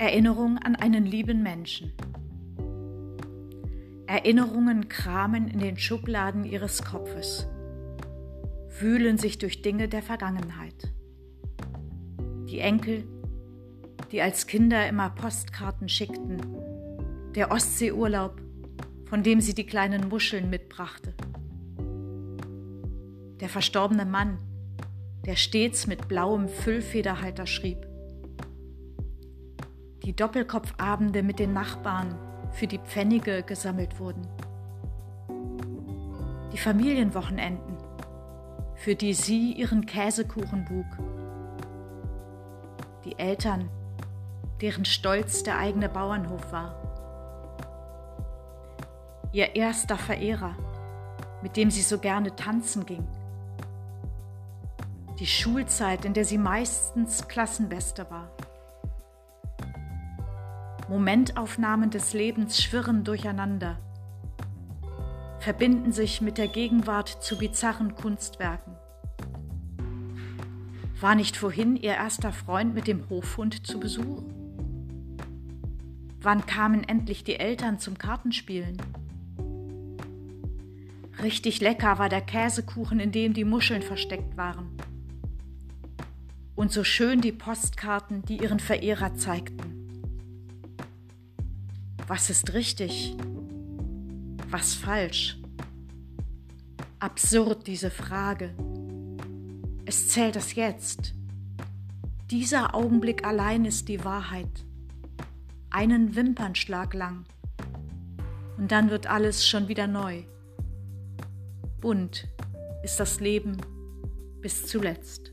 Erinnerung an einen lieben Menschen. Erinnerungen kramen in den Schubladen ihres Kopfes, wühlen sich durch Dinge der Vergangenheit. Die Enkel, die als Kinder immer Postkarten schickten, der Ostseeurlaub, von dem sie die kleinen Muscheln mitbrachte, der verstorbene Mann, der stets mit blauem Füllfederhalter schrieb, die Doppelkopfabende mit den Nachbarn für die Pfennige gesammelt wurden. Die Familienwochenenden, für die sie ihren Käsekuchen bug. Die Eltern, deren Stolz der eigene Bauernhof war. Ihr erster Verehrer, mit dem sie so gerne tanzen ging. Die Schulzeit, in der sie meistens Klassenbeste war. Momentaufnahmen des Lebens schwirren durcheinander, verbinden sich mit der Gegenwart zu bizarren Kunstwerken. War nicht vorhin ihr erster Freund mit dem Hofhund zu Besuch? Wann kamen endlich die Eltern zum Kartenspielen? Richtig lecker war der Käsekuchen, in dem die Muscheln versteckt waren. Und so schön die Postkarten, die ihren Verehrer zeigten. Was ist richtig? Was falsch? Absurd diese Frage. Es zählt das Jetzt. Dieser Augenblick allein ist die Wahrheit. Einen Wimpernschlag lang. Und dann wird alles schon wieder neu. Bunt ist das Leben bis zuletzt.